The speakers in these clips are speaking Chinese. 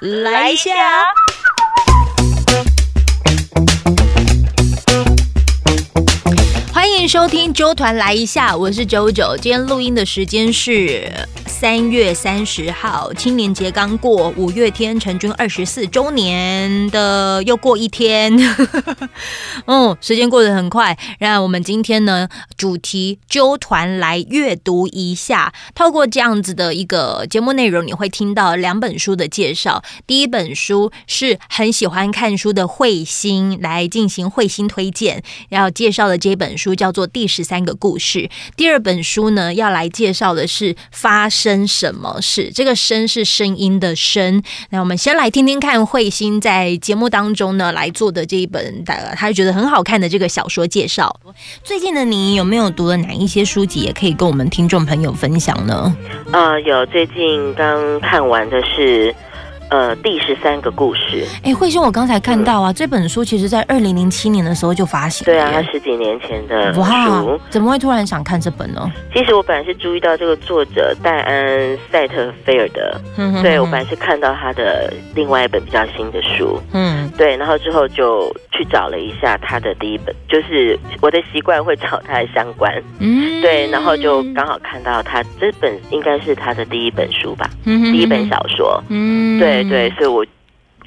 来一下。欢迎收听周团来一下，我是九九。今天录音的时间是三月三十号，青年节刚过，五月天成军二十四周年的又过一天。嗯，时间过得很快。让我们今天呢，主题纠团来阅读一下。透过这样子的一个节目内容，你会听到两本书的介绍。第一本书是很喜欢看书的慧心来进行慧心推荐，要介绍的这本书叫做《第十三个故事》。第二本书呢，要来介绍的是发生生什么事。这个“声”是声音的“声”。那我们先来听听看慧心在节目当中呢来做的这一本，的，他觉得很好看的这个小说介绍。最近的你有没有读了哪一些书籍，也可以跟我们听众朋友分享呢？呃，有，最近刚看完的是。呃，第十三个故事。哎，慧兄，我刚才看到啊，这本书其实在二零零七年的时候就发行。对啊，它十几年前的书，怎么会突然想看这本呢？其实我本来是注意到这个作者戴安塞特菲尔德，对我本来是看到他的另外一本比较新的书，嗯，对，然后之后就去找了一下他的第一本，就是我的习惯会找他的相关，嗯，对，然后就刚好看到他这本应该是他的第一本书吧，嗯第一本小说，嗯，对。对，所以我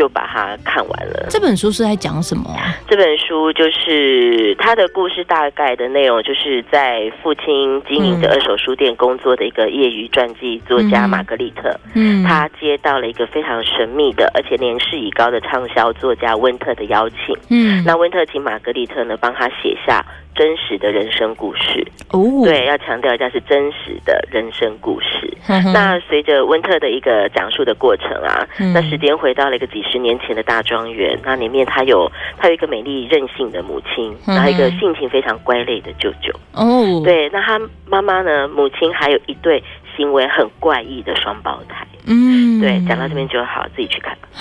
就把它看完了。这本书是在讲什么？这本书就是他的故事，大概的内容就是在父亲经营的二手书店工作的一个业余传记作家玛格丽特。嗯，他接到了一个非常神秘的，而且年事已高的畅销作家温特的邀请。嗯，那温特请玛格丽特呢，帮他写下。真实的人生故事。哦，对，要强调一下是真实的人生故事。那随着温特的一个讲述的过程啊，那时间回到了一个几十年前的大庄园，那里面他有他有一个美丽任性的母亲，然后一个性情非常乖戾的舅舅。哦，对，那他妈妈呢，母亲还有一对行为很怪异的双胞胎。嗯，对，讲到这边就好，自己去看。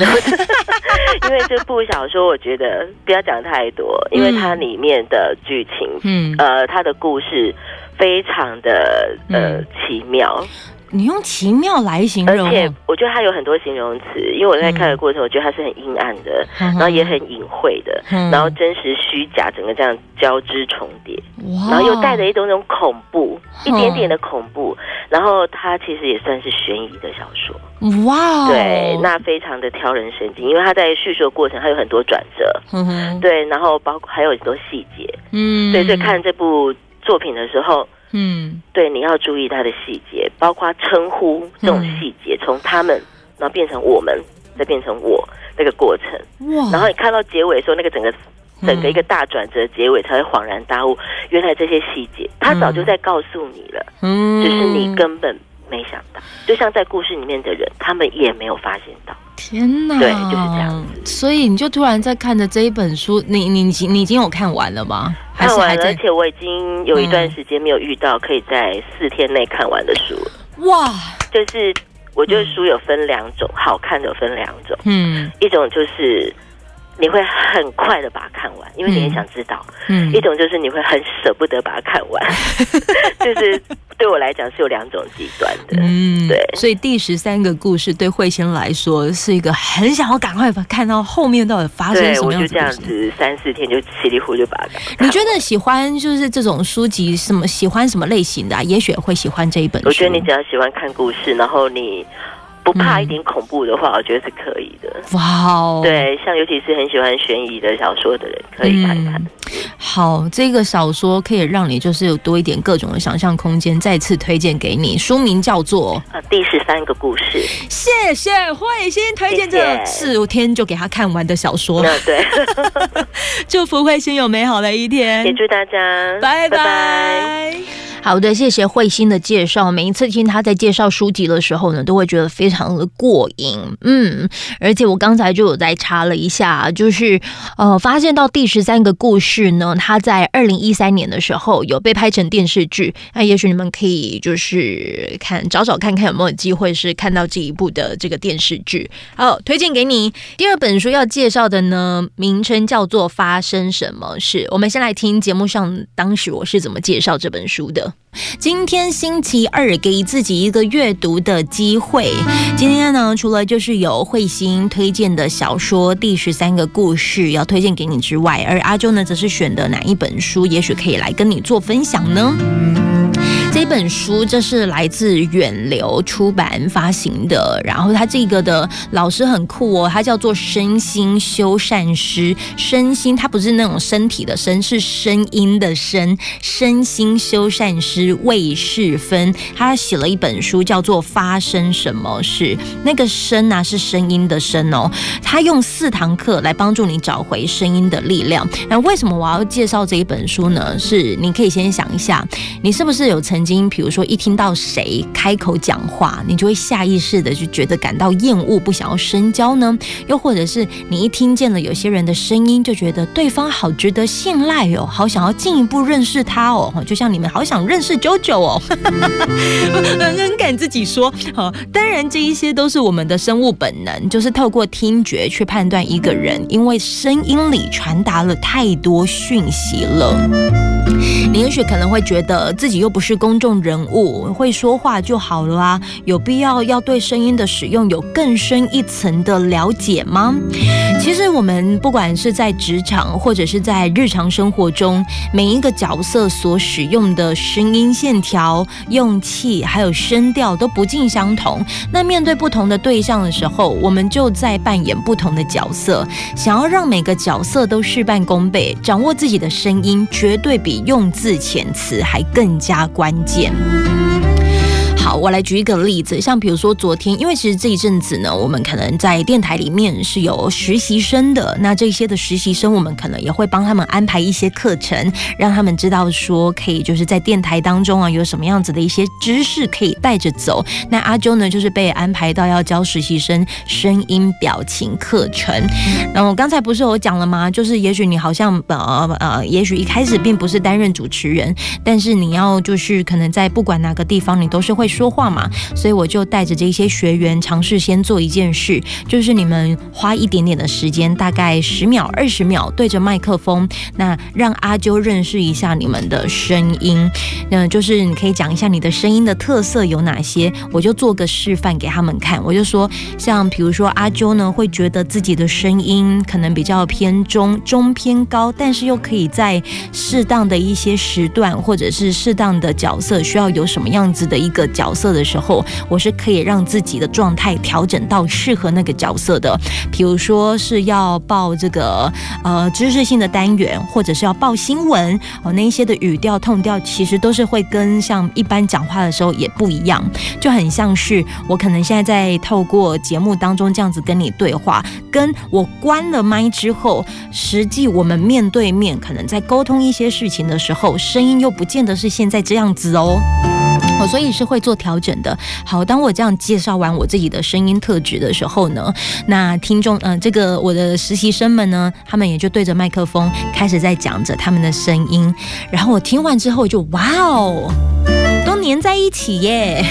因为这部小说，我觉得不要讲太多，因为它里面的剧情，嗯，呃，它的故事非常的呃奇妙。你用奇妙来形容，而且我觉得它有很多形容词，因为我在看的过程，我觉得它是很阴暗的，然后也很隐晦的，然后真实虚假整个这样交织重叠，然后又带着一种那种恐怖，一点点的恐怖，然后它其实也算是悬疑的小说。哇，对，那非常的挑人神经，因为他在叙述的过程，它有很多转折，对，然后包括还有很多细节，嗯，对，所以看这部作品的时候。嗯，对，你要注意它的细节，包括称呼这种细节，从他们然后变成我们，再变成我那个过程。哇！然后你看到结尾的时候，那个整个整个一个大转折，结尾才会恍然大悟，原来这些细节他早就在告诉你了，嗯，只是你根本没想到。就像在故事里面的人，他们也没有发现到。天哪！对，就是这样。所以你就突然在看着这一本书，你你你你已经有看完了吗？看完了，而且我已经有一段时间没有遇到可以在四天内看完的书。哇！就是我觉得书有分两种，好看的分两种。嗯，一种就是你会很快的把它看完，因为你也想知道。嗯，一种就是你会很舍不得把它看完，就是。对我来讲是有两种极端的，嗯，对，所以第十三个故事对慧仙来说是一个很想要赶快看到后面到底发生什么样子。我就这样子三四天就稀里糊涂把它。你觉得喜欢就是这种书籍什么喜欢什么类型的？也许会喜欢这一本。我觉得你只要喜欢看故事，然后你。不怕一点恐怖的话，我觉得是可以的。哇哦，对，像尤其是很喜欢悬疑的小说的人，可以看看。好，这个小说可以让你就是有多一点各种的想象空间。再次推荐给你，书名叫做《第十三个故事》。谢谢慧心推荐这四天就给他看完的小说。对，祝福慧心有美好的一天，也祝大家拜拜。好的，谢谢慧心的介绍。每一次听他在介绍书籍的时候呢，都会觉得非常的过瘾。嗯，而且我刚才就有在查了一下，就是呃，发现到第十三个故事呢，他在二零一三年的时候有被拍成电视剧。那也许你们可以就是看找找看看有没有机会是看到这一部的这个电视剧。好，推荐给你。第二本书要介绍的呢，名称叫做《发生什么事》。我们先来听节目上当时我是怎么介绍这本书的。今天星期二，给自己一个阅读的机会。今天呢，除了就是有慧心推荐的小说《第十三个故事》要推荐给你之外，而阿周呢，则是选的哪一本书，也许可以来跟你做分享呢？这本书这是来自远流出版发行的，然后他这个的老师很酷哦，他叫做身心修善师。身心他不是那种身体的身，是声音的声。身心修善师魏世芬，他写了一本书叫做《发生什么事》，那个声啊是声音的声哦。他用四堂课来帮助你找回声音的力量。那为什么我要介绍这一本书呢？是你可以先想一下，你是不是有曾曾经，比如说一听到谁开口讲话，你就会下意识的就觉得感到厌恶，不想要深交呢？又或者是你一听见了有些人的声音，就觉得对方好值得信赖哦，好想要进一步认识他哦，就像你们好想认识九九哦，很敢自己说。好，当然这一些都是我们的生物本能，就是透过听觉去判断一个人，因为声音里传达了太多讯息了。你也许可能会觉得自己又不是公众人物，会说话就好了啊，有必要要对声音的使用有更深一层的了解吗？其实我们不管是在职场或者是在日常生活中，每一个角色所使用的声音线条、用气还有声调都不尽相同。那面对不同的对象的时候，我们就在扮演不同的角色。想要让每个角色都事半功倍，掌握自己的声音，绝对比用。字遣词还更加关键。我来举一个例子，像比如说昨天，因为其实这一阵子呢，我们可能在电台里面是有实习生的，那这些的实习生，我们可能也会帮他们安排一些课程，让他们知道说可以就是在电台当中啊，有什么样子的一些知识可以带着走。那阿周呢，就是被安排到要教实习生声音表情课程。然后刚才不是我讲了吗？就是也许你好像呃呃，也许一开始并不是担任主持人，但是你要就是可能在不管哪个地方，你都是会。说话嘛，所以我就带着这些学员尝试先做一件事，就是你们花一点点的时间，大概十秒、二十秒，对着麦克风，那让阿啾认识一下你们的声音。嗯，就是你可以讲一下你的声音的特色有哪些，我就做个示范给他们看。我就说，像比如说阿啾呢，会觉得自己的声音可能比较偏中、中偏高，但是又可以在适当的一些时段或者是适当的角色需要有什么样子的一个角。角色的时候，我是可以让自己的状态调整到适合那个角色的。比如说是要报这个呃知识性的单元，或者是要报新闻哦，那一些的语调、痛调，其实都是会跟像一般讲话的时候也不一样，就很像是我可能现在在透过节目当中这样子跟你对话，跟我关了麦之后，实际我们面对面可能在沟通一些事情的时候，声音又不见得是现在这样子哦。哦，所以是会做调整的。好，当我这样介绍完我自己的声音特质的时候呢，那听众，嗯，这个我的实习生们呢，他们也就对着麦克风开始在讲着他们的声音。然后我听完之后就哇哦，都粘在一起耶！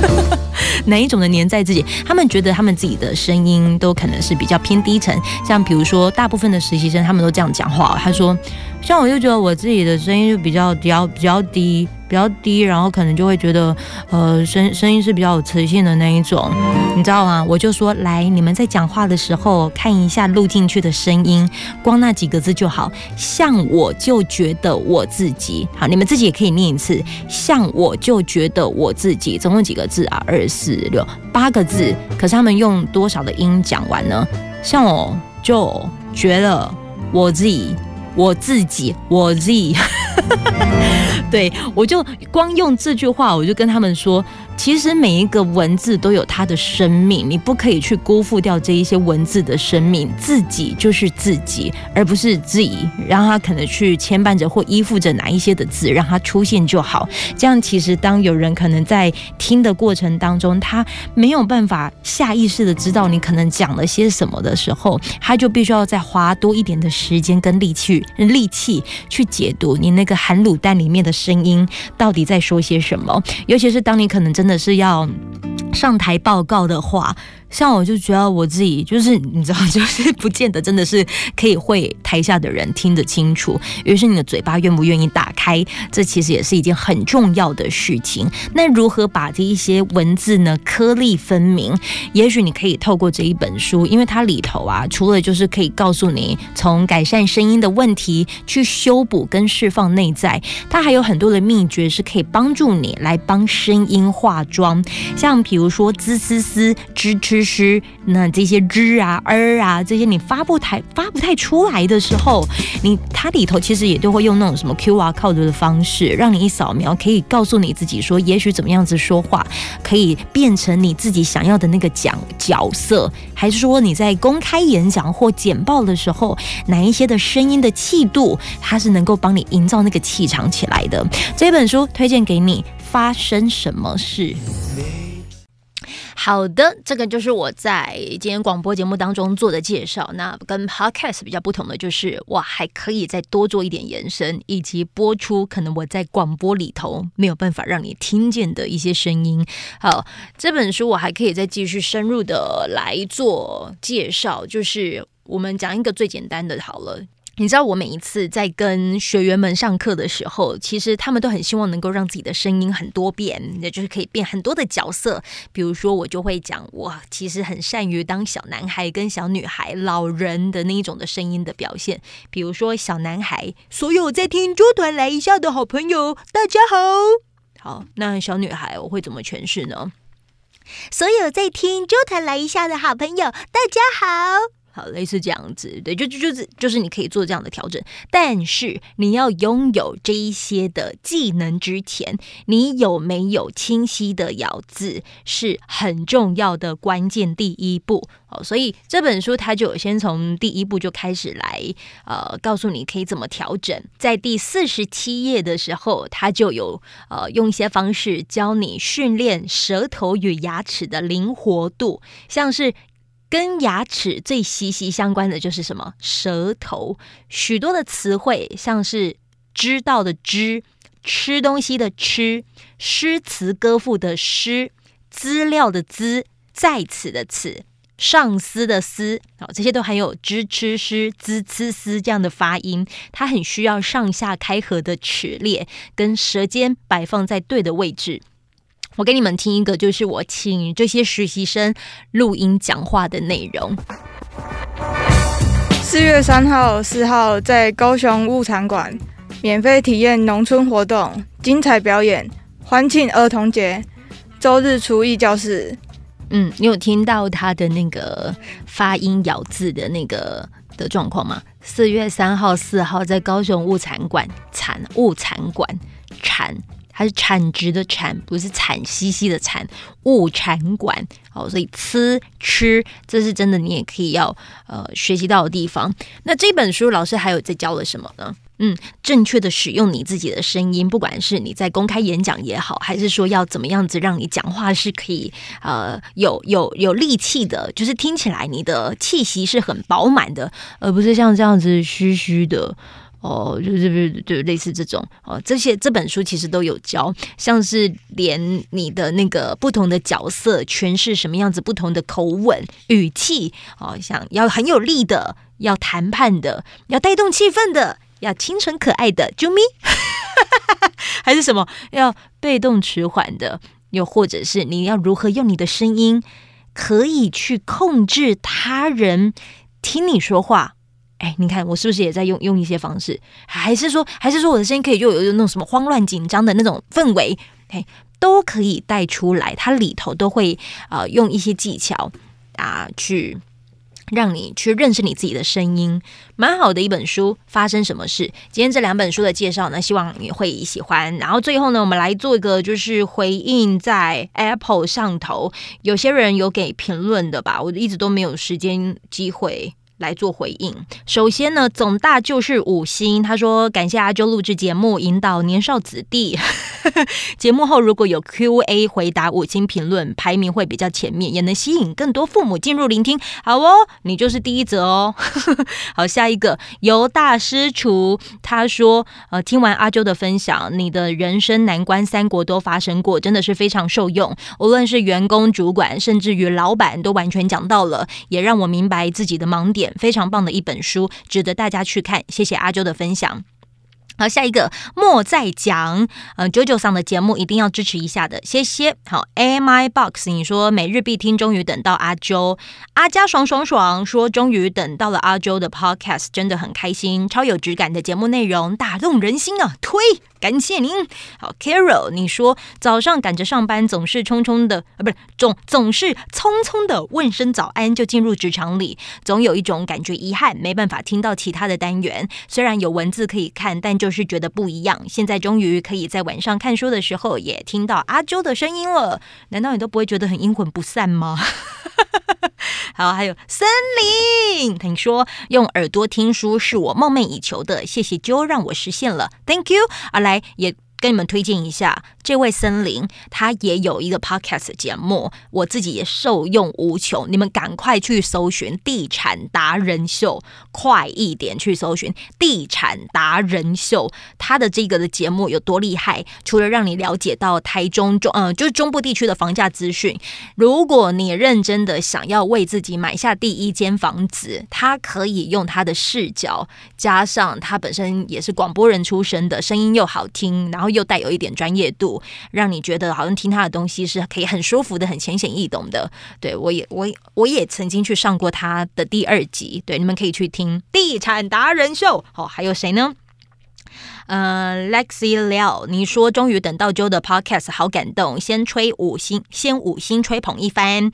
哪一种的粘在自己？他们觉得他们自己的声音都可能是比较偏低沉。像比如说，大部分的实习生他们都这样讲话。他说，像我就觉得我自己的声音就比较比较比较低。比较低，然后可能就会觉得，呃，声声音是比较有磁性的那一种，你知道吗？我就说，来，你们在讲话的时候看一下录进去的声音，光那几个字就好。像我就觉得我自己，好，你们自己也可以念一次。像我就觉得我自己，总共几个字啊？二四六八个字。可是他们用多少的音讲完呢？像我就觉得我自己，我自己，我自己。对，我就光用这句话，我就跟他们说。其实每一个文字都有它的生命，你不可以去辜负掉这一些文字的生命。自己就是自己，而不是自己让他可能去牵绊着或依附着哪一些的字，让它出现就好。这样其实当有人可能在听的过程当中，他没有办法下意识的知道你可能讲了些什么的时候，他就必须要再花多一点的时间跟力气力气去解读你那个含卤蛋里面的声音到底在说些什么。尤其是当你可能真。的是要上台报告的话，像我就觉得我自己就是你知道，就是不见得真的是可以会台下的人听得清楚。于是你的嘴巴愿不愿意打开，这其实也是一件很重要的事情。那如何把这一些文字呢颗粒分明？也许你可以透过这一本书，因为它里头啊，除了就是可以告诉你从改善声音的问题去修补跟释放内在，它还有很多的秘诀是可以帮助你来帮声音化妆。像比如说滋滋滋、吱吱吱，那这些吱啊、儿啊这些你发不太发不太出来的时候，你它里头其实也都会用那种什么 Q R code 的方式，让你一扫描可以告诉你自己说，也许怎么样子说话可以变成你自己想要的那个讲角色，还是说你在公开演讲或简报的时候，哪一些的声音的气度，它是能够帮你营造那个气场起来的。这本书推荐给你，发生什么事？好的，这个就是我在今天广播节目当中做的介绍。那跟 podcast 比较不同的就是，我还可以再多做一点延伸，以及播出可能我在广播里头没有办法让你听见的一些声音。好，这本书我还可以再继续深入的来做介绍，就是我们讲一个最简单的，好了。你知道我每一次在跟学员们上课的时候，其实他们都很希望能够让自己的声音很多变，也就是可以变很多的角色。比如说，我就会讲，我其实很善于当小男孩、跟小女孩、老人的那一种的声音的表现。比如说，小男孩，所有在听周团来一下的好朋友，大家好。好，那小女孩我会怎么诠释呢？所有在听周团来一下的好朋友，大家好。好，类似这样子，对，就就就是就是你可以做这样的调整，但是你要拥有这一些的技能之前，你有没有清晰的咬字是很重要的关键第一步。哦，所以这本书它就先从第一步就开始来，呃，告诉你可以怎么调整。在第四十七页的时候，它就有呃用一些方式教你训练舌头与牙齿的灵活度，像是。跟牙齿最息息相关的就是什么？舌头。许多的词汇，像是知道的知、吃东西的吃、诗词歌赋的诗、资料的资、在此的此、上司的司，好，这些都含有知、吃、诗、滋、吃、思这样的发音。它很需要上下开合的齿列，跟舌尖摆放在对的位置。我给你们听一个，就是我请这些实习生录音讲话的内容。四月三号、四号在高雄物产馆免费体验农村活动，精彩表演，欢庆儿童节。周日厨艺教室。嗯，你有听到他的那个发音咬字的那个的状况吗？四月三号、四号在高雄物产馆产物产馆产。它是产值的产，不是惨兮兮的惨。物产馆，哦，所以吃吃，这是真的，你也可以要呃学习到的地方。那这本书老师还有在教了什么呢？嗯，正确的使用你自己的声音，不管是你在公开演讲也好，还是说要怎么样子让你讲话是可以呃有有有力气的，就是听起来你的气息是很饱满的，而不是像这样子虚虚的。哦，就是就类似这种哦，这些这本书其实都有教，像是连你的那个不同的角色诠释什么样子，不同的口吻、语气哦，像要很有力的，要谈判的，要带动气氛的，要清纯可爱的，啾咪，还是什么要被动迟缓的，又或者是你要如何用你的声音可以去控制他人听你说话。哎，你看我是不是也在用用一些方式？还是说，还是说我的声音可以就有那种什么慌乱紧张的那种氛围？哎，都可以带出来。它里头都会呃用一些技巧啊，去让你去认识你自己的声音，蛮好的一本书。发生什么事？今天这两本书的介绍呢，希望你会喜欢。然后最后呢，我们来做一个就是回应在 Apple 上头，有些人有给评论的吧，我一直都没有时间机会。来做回应。首先呢，总大就是五星，他说感谢阿周录制节目，引导年少子弟。节目后如果有 Q&A 回答五星评论，排名会比较前面，也能吸引更多父母进入聆听。好哦，你就是第一则哦。好，下一个由大师厨，他说呃，听完阿周的分享，你的人生难关三国都发生过，真的是非常受用。无论是员工、主管，甚至于老板，都完全讲到了，也让我明白自己的盲点。非常棒的一本书，值得大家去看。谢谢阿周的分享。好，下一个莫再讲，呃，九九上的节目一定要支持一下的，谢谢。好，A M I Box，你说每日必听，终于等到阿周，阿家爽爽爽，说终于等到了阿周的 Podcast，真的很开心，超有质感的节目内容，打动人心啊，推。感谢您，好，Carol，你说早上赶着上班，总是匆匆的啊，不是总总是匆匆的问声早安就进入职场里，总有一种感觉遗憾，没办法听到其他的单元。虽然有文字可以看，但就就是觉得不一样。现在终于可以在晚上看书的时候也听到阿周的声音了，难道你都不会觉得很阴魂不散吗？好，还有森林，听说用耳朵听书是我梦寐以求的，谢谢 Jo 让我实现了，Thank you，阿，来也。跟你们推荐一下，这位森林他也有一个 podcast 节目，我自己也受用无穷。你们赶快去搜寻《地产达人秀》，快一点去搜寻《地产达人秀》。他的这个的节目有多厉害？除了让你了解到台中中，嗯，就是中部地区的房价资讯。如果你认真的想要为自己买下第一间房子，他可以用他的视角，加上他本身也是广播人出身的，声音又好听，然后。又带有一点专业度，让你觉得好像听他的东西是可以很舒服的、很浅显易懂的。对我也我我也曾经去上过他的第二集，对，你们可以去听《地产达人秀》。好，还有谁呢？呃，Lexi Liao，你说终于等到 Joe 的 Podcast，好感动，先吹五星，先五星吹捧一番。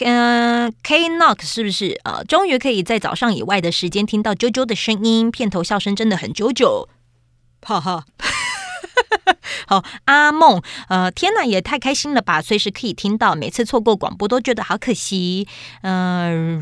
嗯，K Knock 是不是？呃，终于可以在早上以外的时间听到 JoJo 的声音，片头笑声真的很 JoJo，哈哈。好，阿梦，呃，天呐，也太开心了吧！随时可以听到，每次错过广播都觉得好可惜。嗯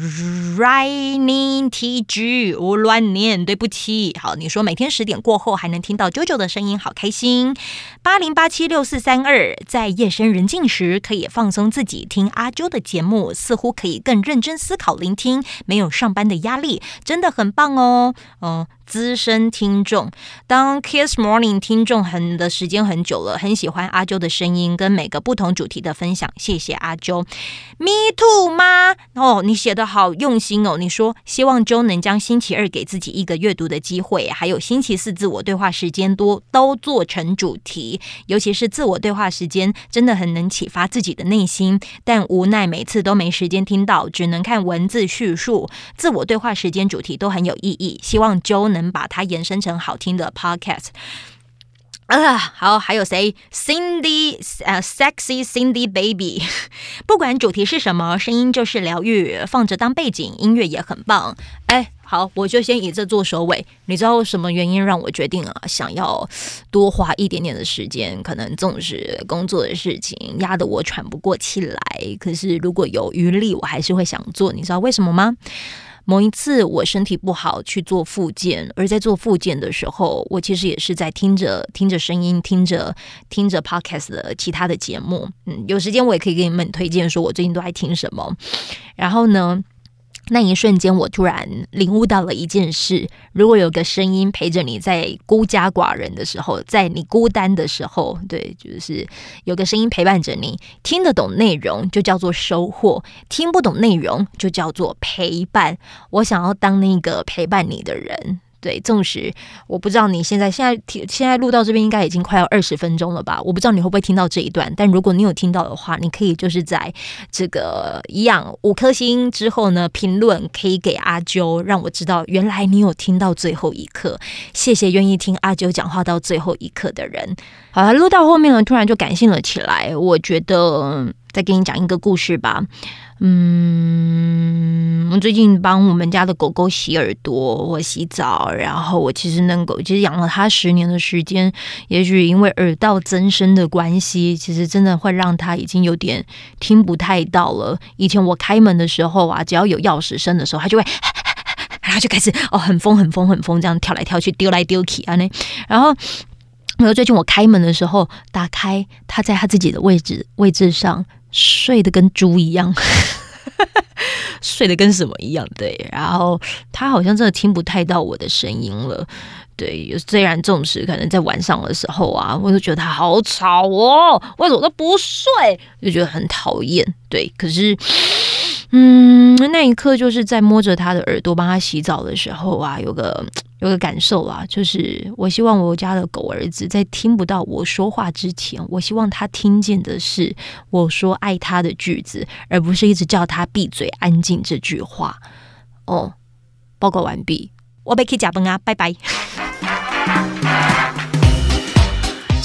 ，Raining TG，我乱念，对不起。好，你说每天十点过后还能听到九九的声音，好开心。八零八七六四三二，在夜深人静时可以放松自己，听阿周的节目，似乎可以更认真思考、聆听，没有上班的压力，真的很棒哦。嗯。资深听众，当 Kiss Morning 听众很的时间很久了，很喜欢阿周的声音跟每个不同主题的分享，谢谢阿周。Me too 吗？哦，你写的好用心哦。你说希望周能将星期二给自己一个阅读的机会，还有星期四自我对话时间多都做成主题，尤其是自我对话时间，真的很能启发自己的内心。但无奈每次都没时间听到，只能看文字叙述。自我对话时间主题都很有意义，希望周。能把它延伸成好听的 podcast 啊，好，还有谁？Cindy，呃，Sexy Cindy Baby，不管主题是什么，声音就是疗愈，放着当背景音乐也很棒。哎，好，我就先以这做首尾。你知道什么原因让我决定啊，想要多花一点点的时间？可能总是工作的事情压得我喘不过气来。可是如果有余力，我还是会想做。你知道为什么吗？某一次我身体不好去做复健，而在做复健的时候，我其实也是在听着听着声音，听着听着 podcast 的其他的节目。嗯，有时间我也可以给你们推荐，说我最近都在听什么。然后呢？那一瞬间，我突然领悟到了一件事：如果有个声音陪着你在孤家寡人的时候，在你孤单的时候，对，就是有个声音陪伴着你，听得懂内容就叫做收获，听不懂内容就叫做陪伴。我想要当那个陪伴你的人。对，纵使我不知道你现在现在听现在录到这边应该已经快要二十分钟了吧？我不知道你会不会听到这一段，但如果你有听到的话，你可以就是在这个一样五颗星之后呢，评论可以给阿啾，让我知道原来你有听到最后一刻。谢谢愿意听阿啾讲话到最后一刻的人。好了，录到后面呢，突然就感性了起来。我觉得再给你讲一个故事吧。嗯，我最近帮我们家的狗狗洗耳朵，我洗澡，然后我其实那狗其实养了它十年的时间，也许因为耳道增生的关系，其实真的会让它已经有点听不太到了。以前我开门的时候啊，只要有钥匙声的时候，它就会 然后就开始哦很疯很疯很疯这样跳来跳去丢来丢去啊那，然后。然后最近我开门的时候，打开他在他自己的位置位置上睡得跟猪一样，睡得跟什么一样？对，然后他好像真的听不太到我的声音了。对，虽然这种事可能在晚上的时候啊，我就觉得他好吵哦，为什么都不睡？就觉得很讨厌。对，可是。嗯，那一刻就是在摸着他的耳朵帮他洗澡的时候啊，有个有个感受啊，就是我希望我家的狗儿子在听不到我说话之前，我希望他听见的是我说爱他的句子，而不是一直叫他闭嘴安静这句话。哦，报告完毕，我被 K 假崩啊，拜拜。